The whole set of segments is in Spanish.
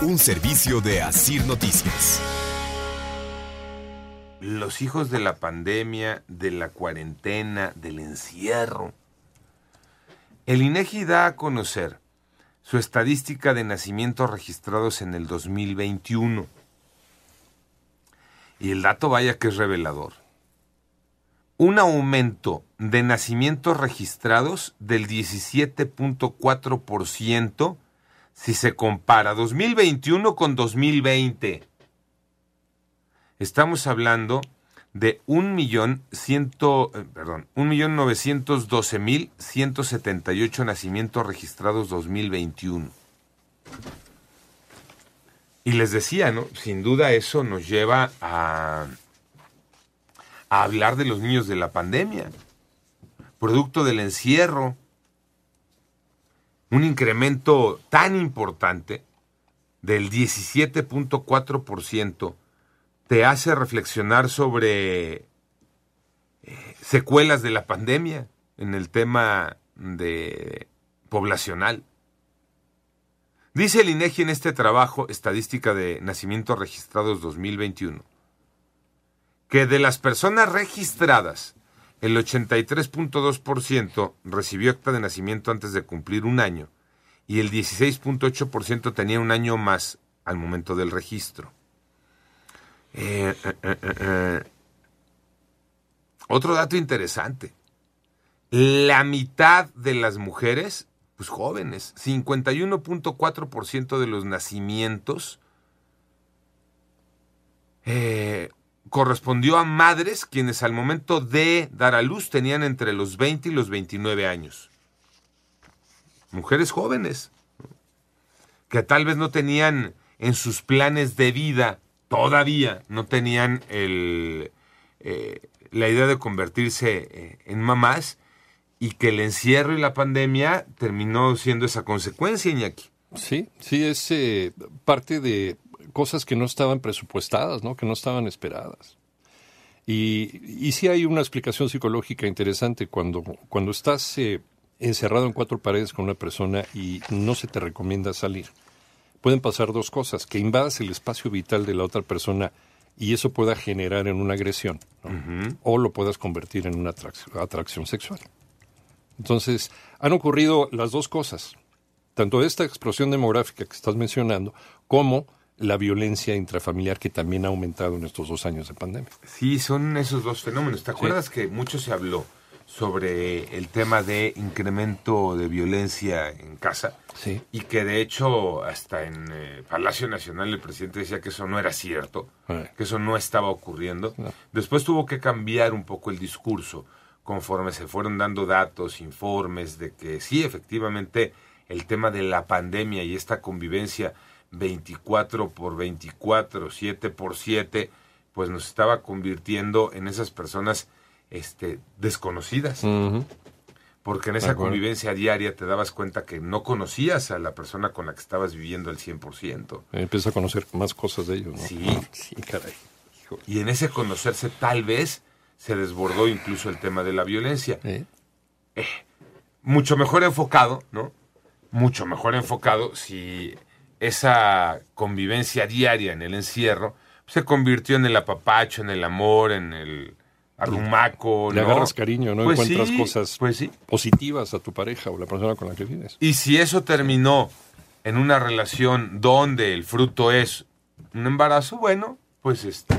un servicio de Asir Noticias. Los hijos de la pandemia, de la cuarentena, del encierro. El INEGI da a conocer su estadística de nacimientos registrados en el 2021. Y el dato vaya que es revelador. Un aumento de nacimientos registrados del 17.4% si se compara 2021 con 2020. Estamos hablando de 1.100.000, eh, perdón, 1.912.178 nacimientos registrados 2021. Y les decía, ¿no? Sin duda eso nos lleva a, a hablar de los niños de la pandemia, producto del encierro, un incremento tan importante del 17.4% te hace reflexionar sobre eh, secuelas de la pandemia en el tema de poblacional. Dice el INEGI en este trabajo Estadística de Nacimientos Registrados 2021 que de las personas registradas, el 83.2% recibió acta de nacimiento antes de cumplir un año y el 16.8% tenía un año más al momento del registro. Eh, eh, eh, Otro dato interesante. La mitad de las mujeres, pues jóvenes, 51.4% de los nacimientos correspondió a madres quienes al momento de dar a luz tenían entre los 20 y los 29 años. Mujeres jóvenes, que tal vez no tenían en sus planes de vida, todavía no tenían el, eh, la idea de convertirse eh, en mamás y que el encierro y la pandemia terminó siendo esa consecuencia, Iñaki. Sí, sí, es eh, parte de cosas que no estaban presupuestadas, ¿no? que no estaban esperadas. Y, y sí hay una explicación psicológica interesante cuando, cuando estás eh, encerrado en cuatro paredes con una persona y no se te recomienda salir. Pueden pasar dos cosas, que invadas el espacio vital de la otra persona y eso pueda generar en una agresión, ¿no? o lo puedas convertir en una atracción, atracción sexual. Entonces, han ocurrido las dos cosas, tanto esta explosión demográfica que estás mencionando, como la violencia intrafamiliar que también ha aumentado en estos dos años de pandemia. Sí, son esos dos fenómenos. ¿Te acuerdas que mucho se habló sobre el tema de incremento de violencia en casa? Sí. Y que de hecho hasta en eh, Palacio Nacional el presidente decía que eso no era cierto, Eh. que eso no estaba ocurriendo. No. Después tuvo que cambiar un poco el discurso conforme se fueron dando datos, informes de que sí, efectivamente, el tema de la pandemia y esta convivencia 24 por 24, 7 por 7, pues nos estaba convirtiendo en esas personas este, desconocidas. Porque en esa convivencia diaria te dabas cuenta que no conocías a la persona con la que estabas viviendo al 100%. Empieza a conocer más cosas de ellos, ¿no? Sí. Sí, caray. Híjole. Y en ese conocerse tal vez se desbordó incluso el tema de la violencia. ¿Eh? Mucho mejor enfocado, ¿no? Mucho mejor enfocado si esa convivencia diaria en el encierro se convirtió en el apapacho, en el amor, en el arrumaco, Le ¿no? agarras cariño, ¿no? Pues Encuentras sí, cosas Pues sí. positivas a tu pareja o la persona con la que vives. Y si eso terminó en una relación donde el fruto es un embarazo, bueno, pues este.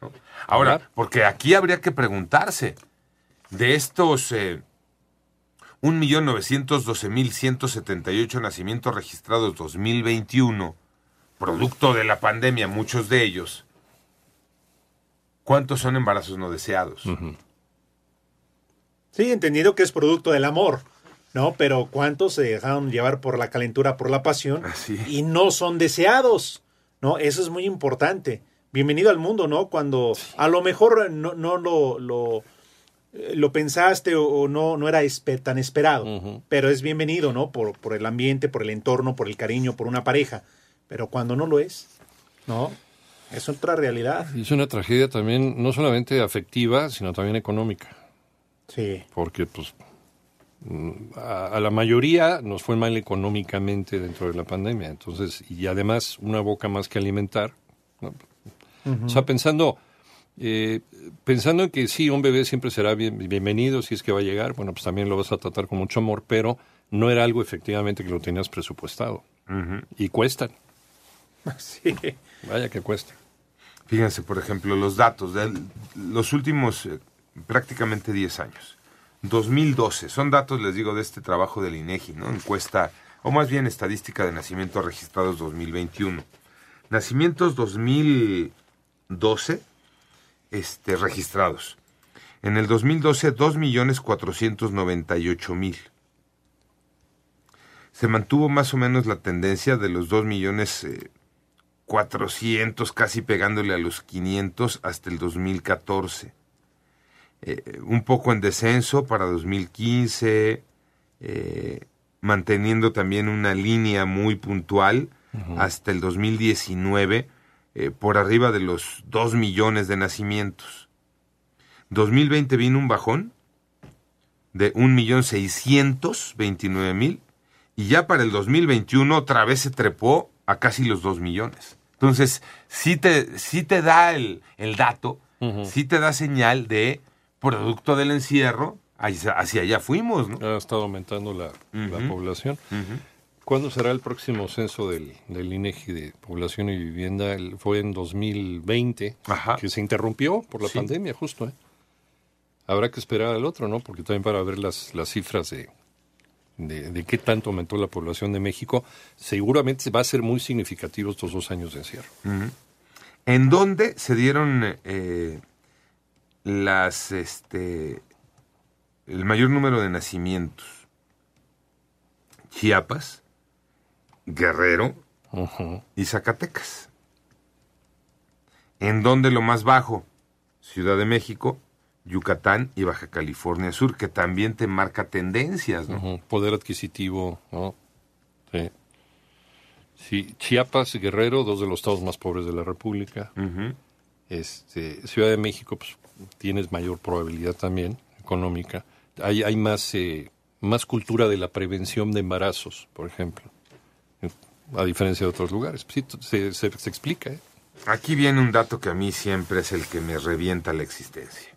¿no? Ahora, porque aquí habría que preguntarse, de estos eh, 1.912.178 nacimientos registrados 2021, producto de la pandemia, muchos de ellos, ¿cuántos son embarazos no deseados? Sí, entendiendo que es producto del amor, ¿no? Pero ¿cuántos se dejaron llevar por la calentura, por la pasión Así. y no son deseados, ¿no? Eso es muy importante. Bienvenido al mundo, ¿no? Cuando a lo mejor no, no lo, lo, lo pensaste o, o no, no era tan esperado, pero es bienvenido, ¿no? Por, por el ambiente, por el entorno, por el cariño, por una pareja. Pero cuando no lo es, ¿no? Es otra realidad. Y es una tragedia también, no solamente afectiva, sino también económica. Sí. porque pues a, a la mayoría nos fue mal económicamente dentro de la pandemia, entonces, y además una boca más que alimentar. ¿no? O sea, pensando, eh, pensando en que sí, un bebé siempre será bien- bienvenido si es que va a llegar, bueno, pues también lo vas a tratar con mucho amor, pero no era algo efectivamente que lo tenías presupuestado. Y cuestan, Sí. vaya que cuesta. Fíjense, por ejemplo, los datos de los últimos eh, prácticamente 10 años. 2012, son datos, les digo, de este trabajo del INEGI, ¿no? Encuesta, o más bien estadística de nacimientos registrados 2021. Nacimientos 2012 este, registrados. En el 2012, 2.498.000. Se mantuvo más o menos la tendencia de los 2 millones eh, 400, casi pegándole a los 500 hasta el 2014. Eh, un poco en descenso para 2015, eh, manteniendo también una línea muy puntual hasta el 2019, eh, por arriba de los 2 millones de nacimientos. 2020 vino un bajón de 1.629.000 y ya para el 2021 otra vez se trepó a casi los 2 millones. Entonces, sí te, sí te da el, el dato, sí te da señal de producto del encierro, hacia, hacia allá fuimos, ¿no? Ha estado aumentando la, la población. ¿Cuándo será el próximo censo del, del INEGI de población y vivienda? El- fue en 2020, Ajá. que se interrumpió por la Sí. pandemia, justo. ¿eh? Habrá que esperar al otro, ¿no? Porque también para ver las, las cifras de, de, de qué tanto aumentó la población de México, seguramente va a ser muy significativo estos dos años de encierro. ¿En dónde se dieron eh, las este el mayor número de nacimientos? Chiapas, Guerrero y Zacatecas. ¿En dónde lo más bajo? Ciudad de México, Yucatán y Baja California Sur, que también te marca tendencias, ¿no? Poder adquisitivo, ¿no? Sí. Sí, Chiapas Guerrero, dos de los estados más pobres de la República. Este, Ciudad de México, pues tienes mayor probabilidad también económica. Hay, hay más, eh, más cultura de la prevención de embarazos, por ejemplo, a diferencia de otros lugares. Se explica. ¿eh? Aquí viene un dato que a mí siempre es el que me revienta la existencia.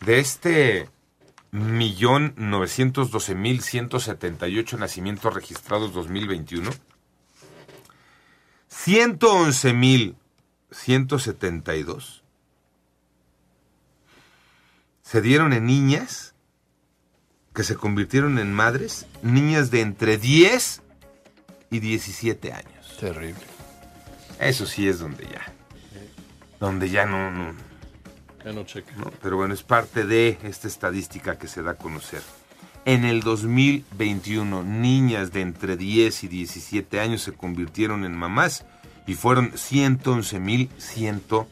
De este millón novecientos doce mil ciento setenta y ocho nacimientos registrados 2021, ciento once mil ciento setenta y dos se dieron en niñas que se convirtieron en madres, niñas de entre 10 y 17 años. Terrible. Eso sí es donde ya. Donde ya no, no, Ya no checa. no. Pero bueno, es parte de esta estadística que se da a conocer. En el 2021, niñas de entre 10 y 17 años se convirtieron en mamás y fueron 111.172.